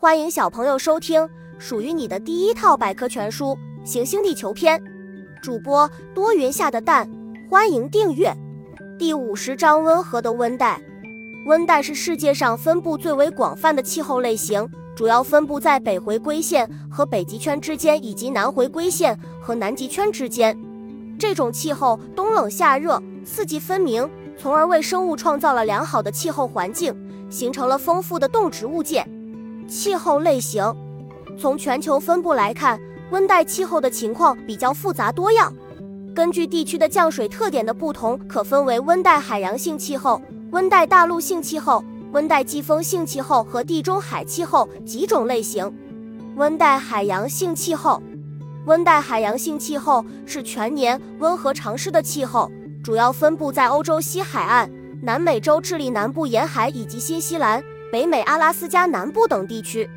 欢迎小朋友收听属于你的第一套百科全书《行星地球篇》，主播多云下的蛋，欢迎订阅。第五十章：温和的温带。温带是世界上分布最为广泛的气候类型，主要分布在北回归线和北极圈之间，以及南回归线和南极圈之间。这种气候冬冷夏热，四季分明，从而为生物创造了良好的气候环境，形成了丰富的动植物界。气候类型，从全球分布来看，温带气候的情况比较复杂多样。根据地区的降水特点的不同，可分为温带海洋性气候、温带大陆性气候、温带季风性气候和地中海气候几种类型。温带海洋性气候，温带海洋性气候是全年温和潮湿的气候，主要分布在欧洲西海岸、南美洲智利南部沿海以及新西兰。北美阿拉斯加南部等地区，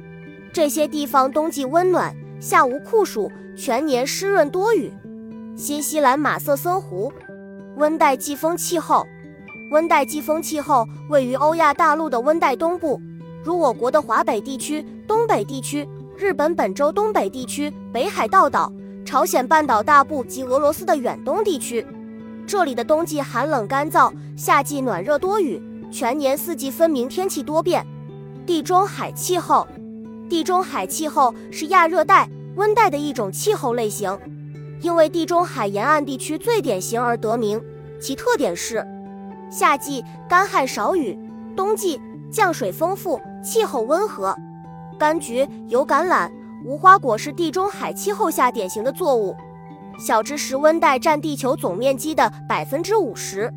这些地方冬季温暖，夏无酷暑，全年湿润多雨。新西兰马瑟森湖，温带季风气候。温带季风气候位于欧亚大陆的温带东部，如我国的华北地区、东北地区、日本本州东北地区、北海道岛、朝鲜半岛大部及俄罗斯的远东地区。这里的冬季寒冷干燥，夏季暖热多雨。全年四季分明，天气多变。地中海气候，地中海气候是亚热带、温带的一种气候类型，因为地中海沿岸地区最典型而得名。其特点是，夏季干旱少雨，冬季降水丰富，气候温和。柑橘、油橄榄、无花果是地中海气候下典型的作物。小知识：温带占地球总面积的百分之五十。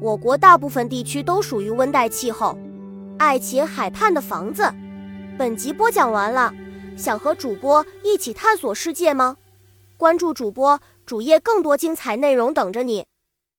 我国大部分地区都属于温带气候。爱琴海畔的房子，本集播讲完了。想和主播一起探索世界吗？关注主播主页，更多精彩内容等着你。